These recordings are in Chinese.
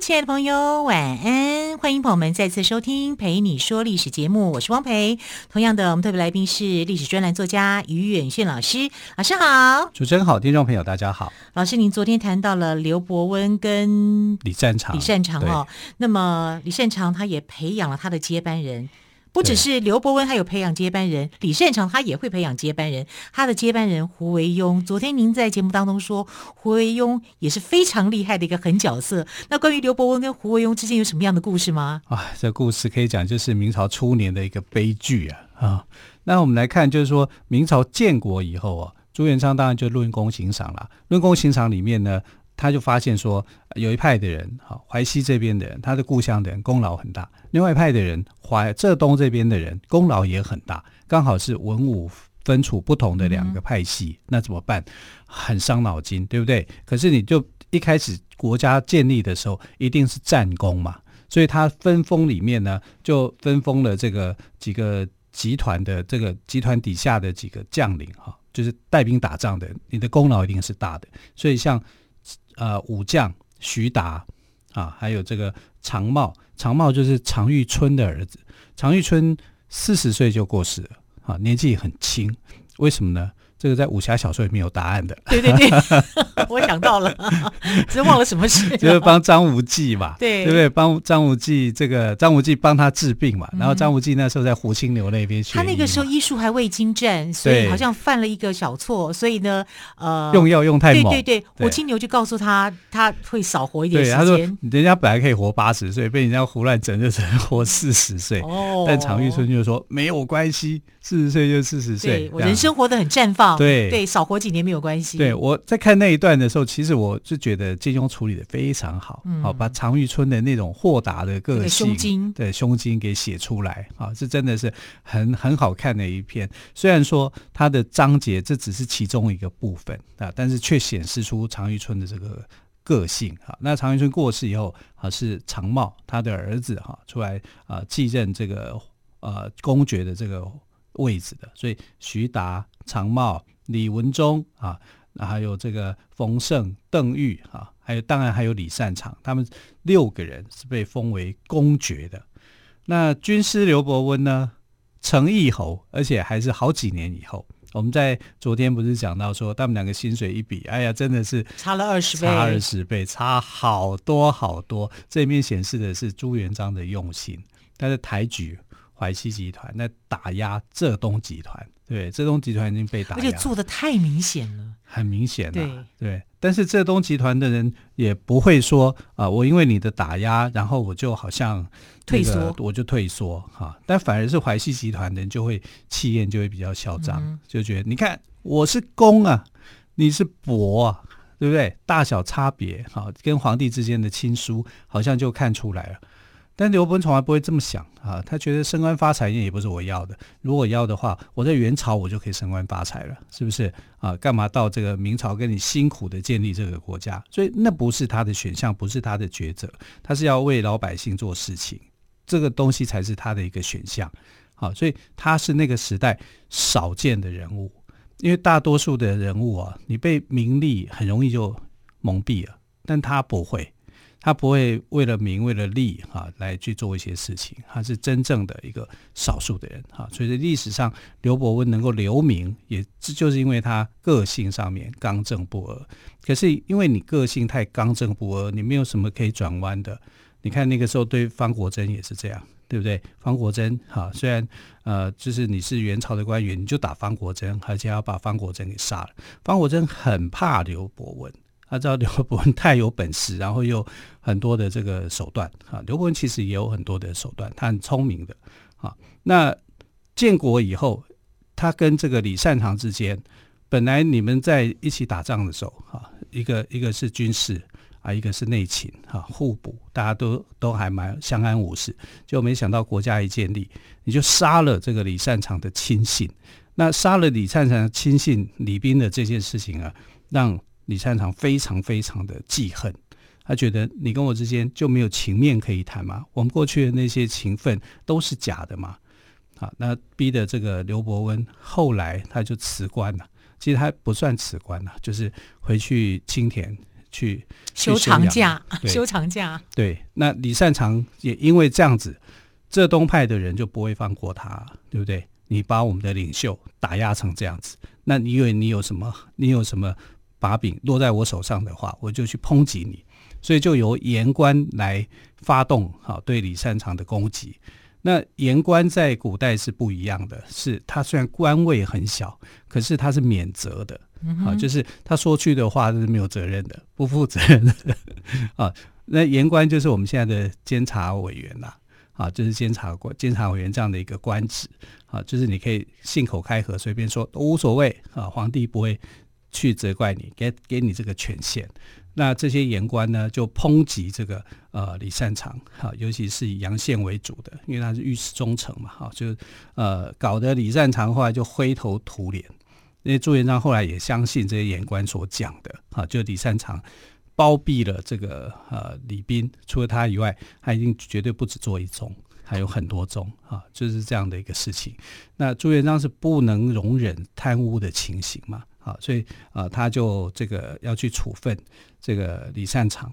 亲爱的朋友，晚安！欢迎朋友们再次收听《陪你说历史》节目，我是汪培。同样的，我们特别来宾是历史专栏作家于远炫老师，老师好。主持人好，听众朋友大家好。老师，您昨天谈到了刘伯温跟李善长，李善长哦，那么李善长他也培养了他的接班人。不只是刘伯温，还有培养接班人李善长，他也会培养接班人。他的接班人胡惟庸，昨天您在节目当中说，胡惟庸也是非常厉害的一个狠角色。那关于刘伯温跟胡惟庸之间有什么样的故事吗？啊，这故事可以讲就是明朝初年的一个悲剧啊啊！那我们来看，就是说明朝建国以后啊，朱元璋当然就论功行赏了。论功行赏里面呢。他就发现说，有一派的人，哈，淮西这边的人，他的故乡的人功劳很大；另外一派的人，淮浙东这边的人功劳也很大，刚好是文武分处不同的两个派系，嗯、那怎么办？很伤脑筋，对不对？可是你就一开始国家建立的时候，一定是战功嘛，所以他分封里面呢，就分封了这个几个集团的这个集团底下的几个将领，哈，就是带兵打仗的，你的功劳一定是大的，所以像。呃，武将徐达啊，还有这个常茂，常茂就是常遇春的儿子。常遇春四十岁就过世了，啊，年纪很轻，为什么呢？这个在武侠小说里面有答案的。对对对，我想到了，只是忘了什么事。就是帮张无忌嘛，对对不对？帮张无忌这个张无忌帮他治病嘛。然后张无忌那时候在胡青牛那边学，他那个时候医术还未精湛，所以好像犯了一个小错，所以呢，呃，用药用太猛。对对对，胡青牛就告诉他，他会少活一点时间。对，他说人家本来可以活八十岁，被人家胡乱整就只能活四十岁。哦，但常玉春就说没有关系，四十岁就四十岁，我人生活得很绽放。对对，少活几年没有关系。对，我在看那一段的时候，其实我是觉得金庸处理的非常好，好、嗯、把常遇春的那种豁达的个性、胸襟对胸襟给写出来啊，这真的是很很好看的一篇。虽然说它的章节这只是其中一个部分啊，但是却显示出常遇春的这个个性啊。那常遇春过世以后啊，是常茂他的儿子哈出来啊继任这个呃公爵的这个位置的，所以徐达。常茂、李文忠啊，还有这个冯胜、邓愈啊，还有当然还有李善长，他们六个人是被封为公爵的。那军师刘伯温呢，成义侯，而且还是好几年以后。我们在昨天不是讲到说，他们两个薪水一比，哎呀，真的是差了二十倍，差二十倍，差好多好多。这里面显示的是朱元璋的用心，他的抬举淮西集团，那打压浙东集团。对，浙东集团已经被打压，而且做的太明显了，很明显了。对对，但是浙东集团的人也不会说啊、呃，我因为你的打压，然后我就好像、那个、退缩，我就退缩哈、啊。但反而是淮西集团的人就会气焰就会比较嚣张，嗯、就觉得你看我是公啊，你是伯啊，对不对？大小差别哈、啊，跟皇帝之间的亲疏好像就看出来了。但刘伯温从来不会这么想啊，他觉得升官发财也不是我要的。如果要的话，我在元朝我就可以升官发财了，是不是啊？干嘛到这个明朝跟你辛苦的建立这个国家？所以那不是他的选项，不是他的抉择，他是要为老百姓做事情，这个东西才是他的一个选项。好，所以他是那个时代少见的人物，因为大多数的人物啊，你被名利很容易就蒙蔽了，但他不会。他不会为了名为了利哈来去做一些事情，他是真正的一个少数的人哈。所以在历史上，刘伯温能够留名，也就是因为他个性上面刚正不阿。可是因为你个性太刚正不阿，你没有什么可以转弯的。你看那个时候对方国珍也是这样，对不对？方国珍哈，虽然呃，就是你是元朝的官员，你就打方国珍，而且要把方国珍给杀了。方国珍很怕刘伯温。他知道刘伯温太有本事，然后又很多的这个手段啊。刘伯温其实也有很多的手段，他很聪明的啊。那建国以后，他跟这个李善长之间，本来你们在一起打仗的时候啊，一个一个是军事啊，一个是内勤哈，互补，大家都都还蛮相安无事。就没想到国家一建立，你就杀了这个李善长的亲信。那杀了李善长的亲信李斌的这件事情啊，让李善长非常非常的记恨。他觉得你跟我之间就没有情面可以谈吗？我们过去的那些情分都是假的吗？好，那逼的这个刘伯温后来他就辞官了。其实他不算辞官了，就是回去青田去休长假，休长假。对，那李善长也因为这样子，浙东派的人就不会放过他，对不对？你把我们的领袖打压成这样子，那你以为你有什么？你有什么把柄落在我手上的话，我就去抨击你。所以就由言官来发动好对李善长的攻击。那言官在古代是不一样的，是他虽然官位很小，可是他是免责的，啊，就是他说去的话是没有责任的，不负责任的 啊。那言官就是我们现在的监察委员呐，啊，就是监察官、监察委员这样的一个官职，啊，就是你可以信口开河，随便说都无所谓啊，皇帝不会去责怪你，给给你这个权限。那这些言官呢，就抨击这个呃李善长，哈，尤其是以杨宪为主的，因为他是御史中丞嘛，哈，就呃搞得李善长后来就灰头土脸。因为朱元璋后来也相信这些言官所讲的，哈，就李善长包庇了这个呃李斌，除了他以外，他一定绝对不止做一宗，还有很多宗，哈，就是这样的一个事情。那朱元璋是不能容忍贪污的情形嘛。好，所以啊、呃，他就这个要去处分这个李善长，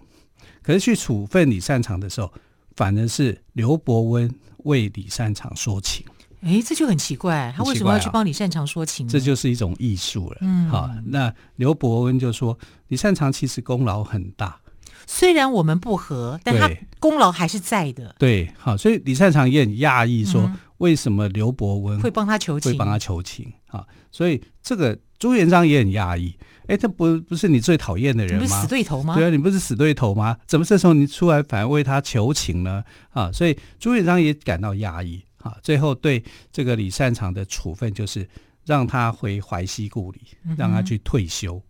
可是去处分李善长的时候，反而是刘伯温为李善长说情。哎，这就很奇怪，他为什么要去帮李善长说情？这就是一种艺术了。嗯，好，那刘伯温就说，李善长其实功劳很大，虽然我们不和，但他功劳还是在的。对，好，所以李善长也很讶异，说为什么刘伯温会帮他求情？会帮他求情啊？所以这个。朱元璋也很压抑，哎，这不不是你最讨厌的人吗？你不是死对头吗？对啊，你不是死对头吗？怎么这时候你出来反而为他求情呢？啊，所以朱元璋也感到压抑啊。最后对这个李善长的处分就是让他回淮西故里，让他去退休，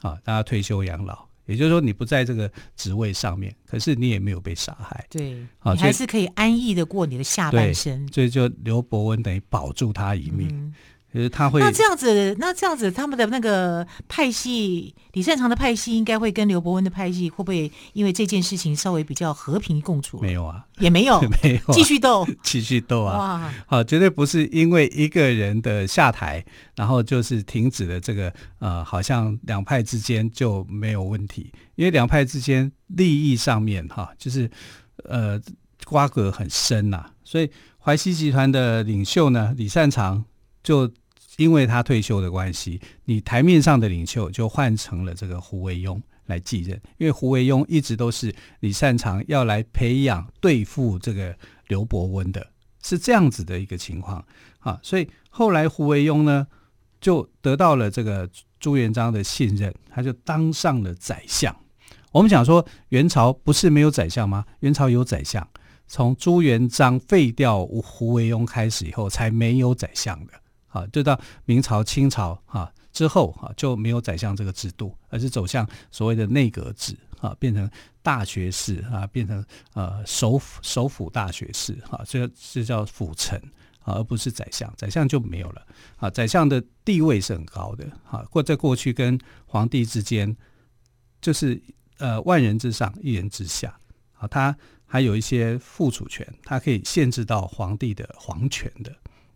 啊，让他退休养老。也就是说，你不在这个职位上面，可是你也没有被杀害，对，啊，你还是可以安逸的过你的下半生。所以就刘伯温等于保住他一命。嗯就是他会那这样子，那这样子，他们的那个派系，李善长的派系应该会跟刘伯温的派系会不会因为这件事情稍微比较和平共处？没有啊，也没有，没有，继续斗，继续斗啊！哇，好，绝对不是因为一个人的下台，然后就是停止了这个呃，好像两派之间就没有问题，因为两派之间利益上面哈，就是呃瓜葛很深呐，所以淮西集团的领袖呢，李善长就。因为他退休的关系，你台面上的领袖就换成了这个胡惟庸来继任。因为胡惟庸一直都是李善长要来培养对付这个刘伯温的，是这样子的一个情况啊。所以后来胡惟庸呢就得到了这个朱元璋的信任，他就当上了宰相。我们讲说元朝不是没有宰相吗？元朝有宰相，从朱元璋废掉胡惟庸开始以后，才没有宰相的。啊，就到明朝、清朝啊之后啊，就没有宰相这个制度，而是走向所谓的内阁制啊，变成大学士啊，变成呃首辅首辅大学士啊，这这叫辅臣啊，而不是宰相，宰相就没有了啊。宰相的地位是很高的啊，或在过去跟皇帝之间，就是呃万人之上，一人之下啊，他还有一些附属权，他可以限制到皇帝的皇权的。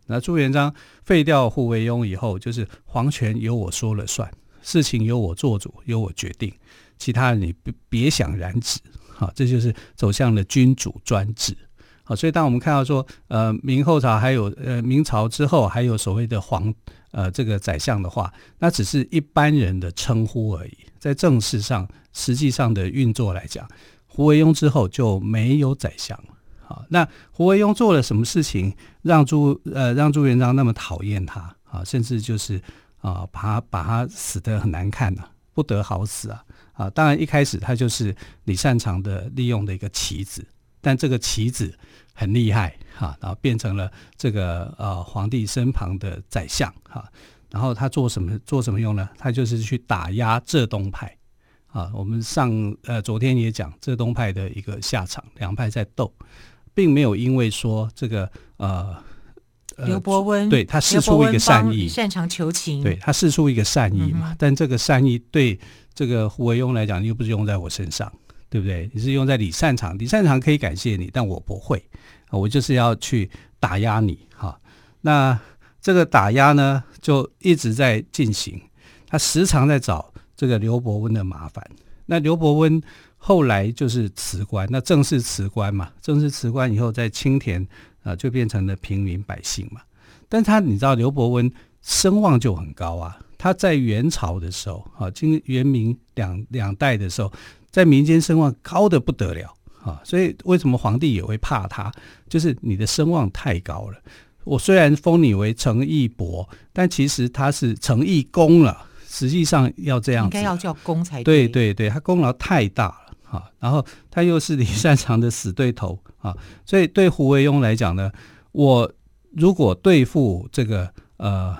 那朱元璋废掉胡惟庸以后，就是皇权由我说了算，事情由我做主，由我决定，其他人你别别想染指。好，这就是走向了君主专制。好，所以当我们看到说，呃，明后朝还有呃明朝之后还有所谓的皇呃这个宰相的话，那只是一般人的称呼而已，在正式上实际上的运作来讲，胡惟庸之后就没有宰相了。啊，那胡惟庸做了什么事情让朱呃让朱元璋那么讨厌他啊？甚至就是啊，把他把他死得很难看呐、不得好死啊！啊，当然一开始他就是李善长的利用的一个棋子，但这个棋子很厉害哈、然后变成了这个呃皇帝身旁的宰相哈、然后他做什么做什么用呢？他就是去打压浙东派啊，我们上呃昨天也讲浙东派的一个下场，两派在斗，并没有因为说这个呃刘伯温对他释出一个善意，擅长求情，对他释出一个善意嘛，嗯、但这个善意对这个胡惟庸来讲，又不是用在我身上，对不对？你是用在李善长，李善长可以感谢你，但我不会，我就是要去打压你哈。那这个打压呢，就一直在进行，他时常在找。这个刘伯温的麻烦，那刘伯温后来就是辞官，那正式辞官嘛，正式辞官以后，在青田啊、呃、就变成了平民百姓嘛。但他你知道刘伯温声望就很高啊，他在元朝的时候啊，经元明两两代的时候，在民间声望高的不得了啊，所以为什么皇帝也会怕他？就是你的声望太高了。我虽然封你为诚义伯，但其实他是诚义公了。实际上要这样子，应该要叫公才对。对对对，他功劳太大了啊！然后他又是李善长的死对头啊，所以对胡惟庸来讲呢，我如果对付这个呃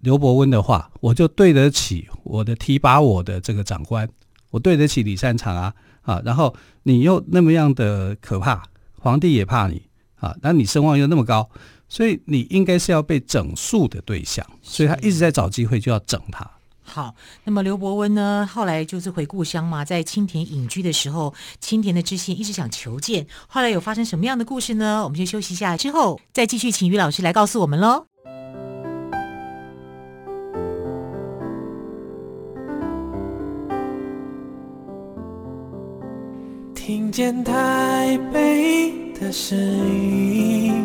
刘伯温的话，我就对得起我的提拔我的这个长官，我对得起李善长啊啊！然后你又那么样的可怕，皇帝也怕你啊，那你声望又那么高。所以你应该是要被整肃的对象，所以他一直在找机会就要整他。好，那么刘伯温呢，后来就是回故乡嘛，在青田隐居的时候，青田的知县一直想求见，后来有发生什么样的故事呢？我们先休息一下，之后再继续请于老师来告诉我们喽。听见台北的声音。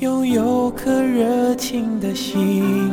拥有颗热情的心，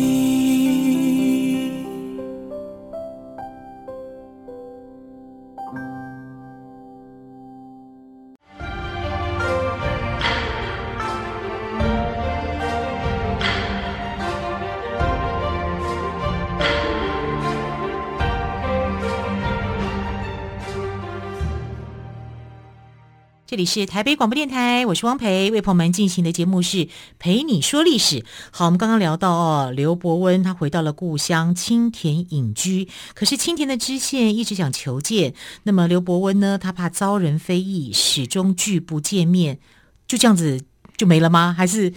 这里是台北广播电台，我是汪培，为朋友们进行的节目是陪你说历史。好，我们刚刚聊到哦，刘伯温他回到了故乡青田隐居，可是青田的知县一直想求见，那么刘伯温呢，他怕遭人非议，始终拒不见面，就这样子就没了吗？还是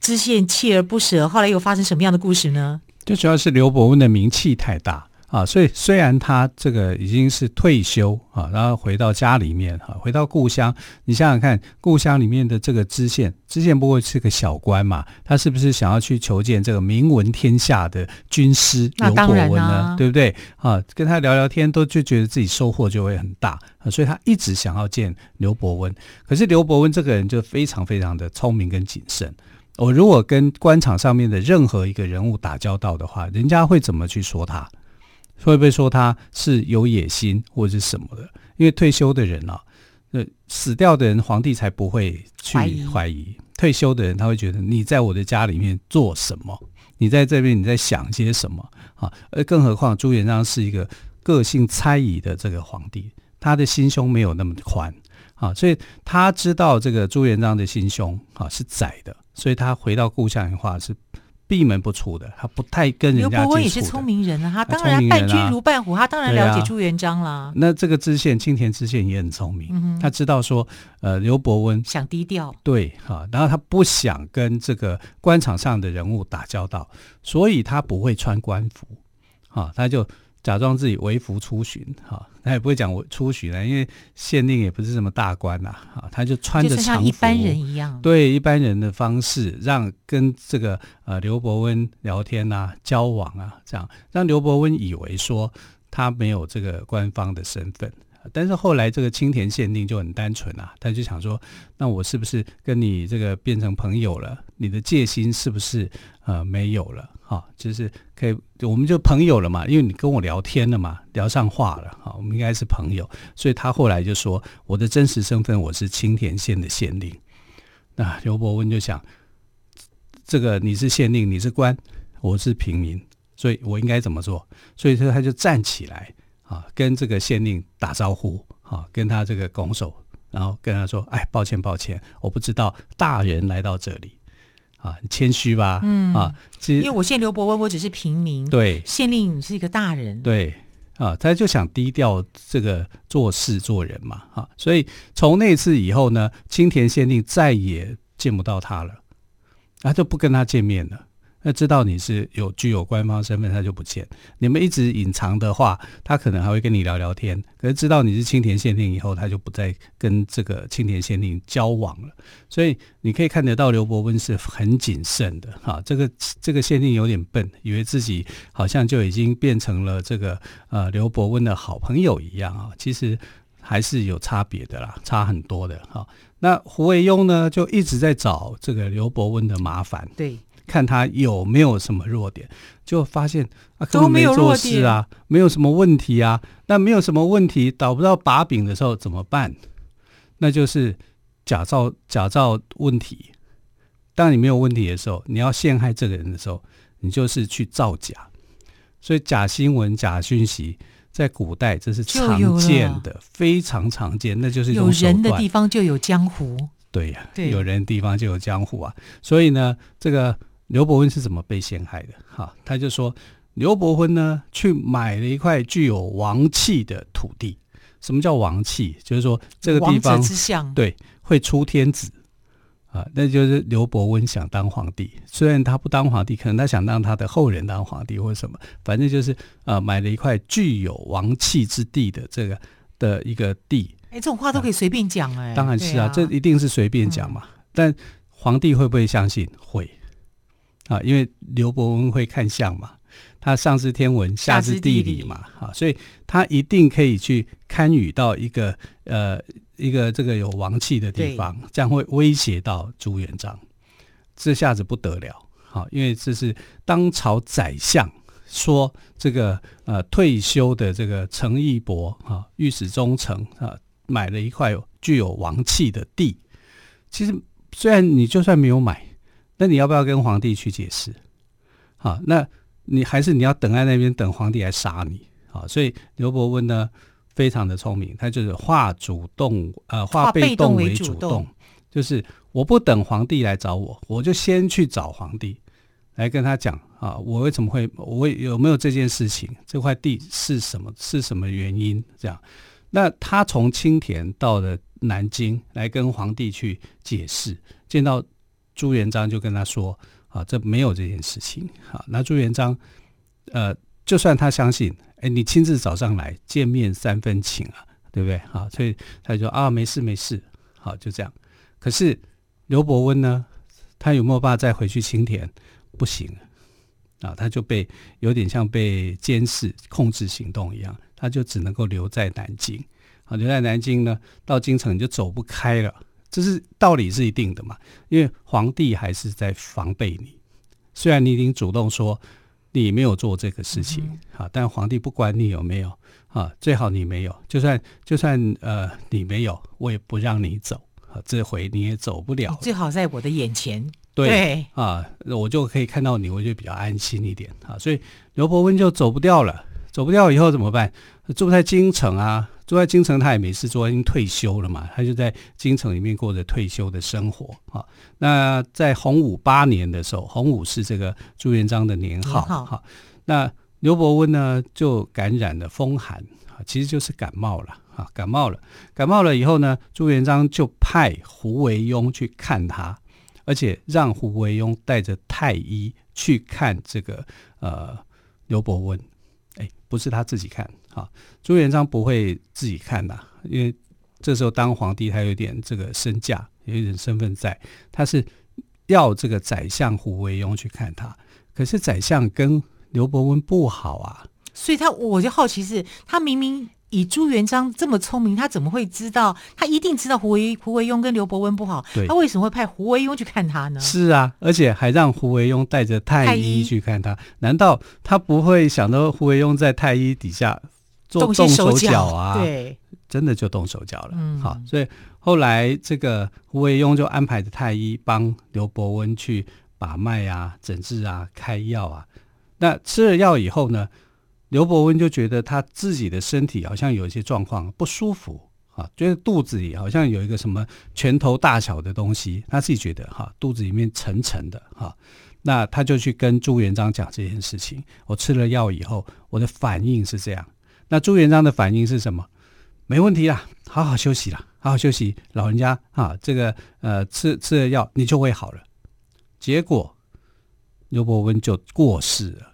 知县锲而不舍？后来又发生什么样的故事呢？最主要是刘伯温的名气太大。啊，所以虽然他这个已经是退休啊，然后回到家里面哈，回到故乡，你想想看，故乡里面的这个知县，知县不过是个小官嘛，他是不是想要去求见这个名闻天下的军师刘伯温呢？啊、对不对？啊，跟他聊聊天，都就觉得自己收获就会很大，啊所以他一直想要见刘伯温。可是刘伯温这个人就非常非常的聪明跟谨慎。我如果跟官场上面的任何一个人物打交道的话，人家会怎么去说他？会不会说他是有野心或者是什么的？因为退休的人啊，那死掉的人，皇帝才不会去怀疑。怀疑退休的人，他会觉得你在我的家里面做什么？你在这边你在想些什么？啊，而更何况朱元璋是一个个性猜疑的这个皇帝，他的心胸没有那么宽啊，所以他知道这个朱元璋的心胸啊是窄的，所以他回到故乡的话是。闭门不出的，他不太跟人家接触。刘伯温也是聪明人啊，他当然伴君如伴虎，他当然了解朱元璋啦、啊。那这个知县青田知县也很聪明，嗯、他知道说，呃，刘伯温想低调，对哈，然后他不想跟这个官场上的人物打交道，所以他不会穿官服，哈，他就。假装自己为服出巡，哈，他也不会讲我出巡了，因为县令也不是什么大官呐，哈，他就穿着常服，一般人一样，对一般人的方式，让跟这个呃刘伯温聊天啊、交往啊，这样让刘伯温以为说他没有这个官方的身份，但是后来这个青田县令就很单纯啊，他就想说，那我是不是跟你这个变成朋友了？你的戒心是不是呃没有了？哈，就是可以，我们就朋友了嘛，因为你跟我聊天了嘛，聊上话了，哈，我们应该是朋友，所以他后来就说，我的真实身份我是青田县的县令。那刘伯温就想，这个你是县令，你是官，我是平民，所以我应该怎么做？所以说他就站起来啊，跟这个县令打招呼啊，跟他这个拱手，然后跟他说：“哎，抱歉，抱歉，我不知道大人来到这里，啊，很谦虚吧？嗯啊，其实因为我现在刘伯温，我只是平民，对，县令是一个大人，对啊，他就想低调这个做事做人嘛，啊，所以从那次以后呢，青田县令再也见不到他了，他就不跟他见面了。”那知道你是有具有官方身份，他就不见。你们一直隐藏的话，他可能还会跟你聊聊天。可是知道你是青田县令以后，他就不再跟这个青田县令交往了。所以你可以看得到刘伯温是很谨慎的哈。这个这个县令有点笨，以为自己好像就已经变成了这个呃刘伯温的好朋友一样啊。其实还是有差别的啦，差很多的哈。那胡惟庸呢，就一直在找这个刘伯温的麻烦。对。看他有没有什么弱点，就发现啊，根本没做事啊，没有什么问题啊。那没有什么问题，找不到把柄的时候怎么办？那就是假造假造问题。当你没有问题的时候，你要陷害这个人的时候，你就是去造假。所以假新闻、假讯息，在古代这是常见的，非常常见。那就是。有人的地方就有江湖。对呀、啊，有人的地方就有江湖啊。所以呢，这个。刘伯温是怎么被陷害的？哈，他就说刘伯温呢去买了一块具有王气的土地。什么叫王气？就是说这个地方对会出天子啊，那就是刘伯温想当皇帝。虽然他不当皇帝，可能他想让他的后人当皇帝或者什么，反正就是啊买了一块具有王气之地的这个的一个地。哎，这种话都可以随便讲哎、啊。当然是啊，啊这一定是随便讲嘛。嗯、但皇帝会不会相信？会。啊，因为刘伯温会看相嘛，他上知天文，下知地理嘛，啊，所以他一定可以去参与到一个呃一个这个有王气的地方，这样会威胁到朱元璋，这下子不得了，好，因为这是当朝宰相说这个呃退休的这个陈义伯啊，御史中丞啊，买了一块具有王气的地，其实虽然你就算没有买。那你要不要跟皇帝去解释？好，那你还是你要等在那边等皇帝来杀你？好，所以刘伯温呢非常的聪明，他就是化主动呃化被动为主动，主动就是我不等皇帝来找我，我就先去找皇帝来跟他讲啊，我为什么会我有没有这件事情？这块地是什么？是什么原因？这样，那他从青田到了南京来跟皇帝去解释，见到。朱元璋就跟他说：“啊，这没有这件事情。好，那朱元璋，呃，就算他相信，哎，你亲自找上来见面三分情啊，对不对？好，所以他就说啊，没事没事，好，就这样。可是刘伯温呢，他有没有办法再回去青田？不行啊，他就被有点像被监视、控制行动一样，他就只能够留在南京。好，留在南京呢，到京城就走不开了。”这是道理是一定的嘛，因为皇帝还是在防备你，虽然你已经主动说你没有做这个事情，啊、嗯，但皇帝不管你有没有啊，最好你没有，就算就算呃你没有，我也不让你走，啊，这回你也走不了，最好在我的眼前，对，对。啊，我就可以看到你，我就比较安心一点啊，所以刘伯温就走不掉了，走不掉以后怎么办？住在京城啊。住在京城，他也没事做，已经退休了嘛。他就在京城里面过着退休的生活啊。那在洪武八年的时候，洪武是这个朱元璋的年号哈。那刘伯温呢，就感染了风寒啊，其实就是感冒了啊，感冒了。感冒了以后呢，朱元璋就派胡惟庸去看他，而且让胡惟庸带着太医去看这个呃刘伯温。哎，不是他自己看。啊，朱元璋不会自己看的，因为这时候当皇帝，他有点这个身价，有一点身份在，他是要这个宰相胡惟庸去看他。可是宰相跟刘伯温不好啊，所以他我就好奇是，他明明以朱元璋这么聪明，他怎么会知道？他一定知道胡惟胡惟庸跟刘伯温不好，对他为什么会派胡惟庸去看他呢？是啊，而且还让胡惟庸带着太医去看他，难道他不会想到胡惟庸在太医底下？做动手脚啊，对，真的就动手脚了。嗯，好，所以后来这个胡惟庸就安排着太医帮刘伯温去把脉啊、诊治啊、开药啊。那吃了药以后呢，刘伯温就觉得他自己的身体好像有一些状况不舒服，啊，觉得肚子里好像有一个什么拳头大小的东西，他自己觉得哈，肚子里面沉沉的哈，那他就去跟朱元璋讲这件事情。我吃了药以后，我的反应是这样。那朱元璋的反应是什么？没问题啦，好好休息啦，好好休息，老人家啊，这个呃，吃吃了药你就会好了。结果刘伯温就过世了。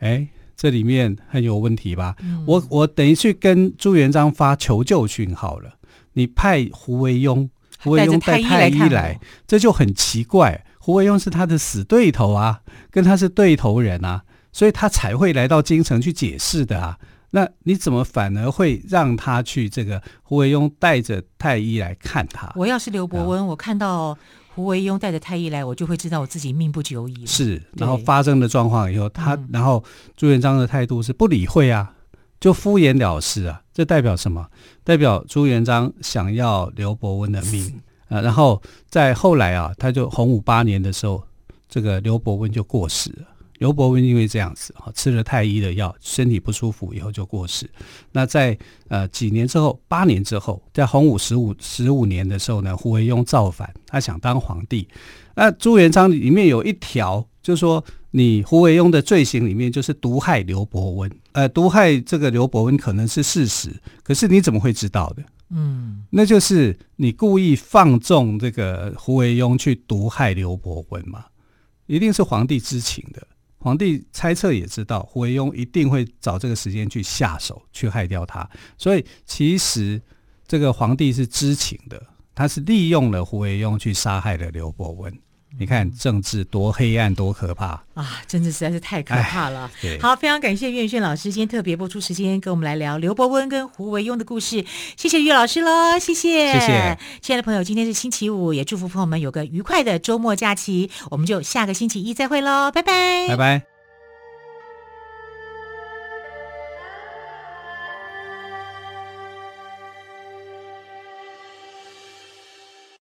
哎。这里面很有问题吧？嗯、我我等于去跟朱元璋发求救讯号了。你派胡惟庸，胡惟庸带太医来，这就很奇怪。胡惟庸是他的死对头啊，跟他是对头人啊，所以他才会来到京城去解释的啊。那你怎么反而会让他去这个胡惟庸带着太医来看他？我要是刘伯温，啊、我看到。胡惟庸带着太医来，我就会知道我自己命不久矣。是，然后发生的状况以后，他、嗯、然后朱元璋的态度是不理会啊，就敷衍了事啊。这代表什么？代表朱元璋想要刘伯温的命啊、呃。然后在后来啊，他就洪武八年的时候，这个刘伯温就过世了。刘伯温因为这样子哈，吃了太医的药，身体不舒服以后就过世。那在呃几年之后，八年之后，在洪武十五十五年的时候呢，胡惟庸造反，他想当皇帝。那朱元璋里面有一条，就是说你胡惟庸的罪行里面就是毒害刘伯温。呃，毒害这个刘伯温可能是事实，可是你怎么会知道的？嗯，那就是你故意放纵这个胡惟庸去毒害刘伯温嘛？一定是皇帝知情的。皇帝猜测也知道胡惟庸一定会找这个时间去下手去害掉他，所以其实这个皇帝是知情的，他是利用了胡惟庸去杀害了刘伯温。你看政治多黑暗，多可怕啊！政治实在是太可怕了。好，非常感谢岳轩老师今天特别播出时间跟我们来聊刘伯温跟胡惟庸的故事。谢谢岳老师喽，谢谢，谢谢，亲爱的朋友，今天是星期五，也祝福朋友们有个愉快的周末假期。我们就下个星期一再会喽，拜拜，拜拜。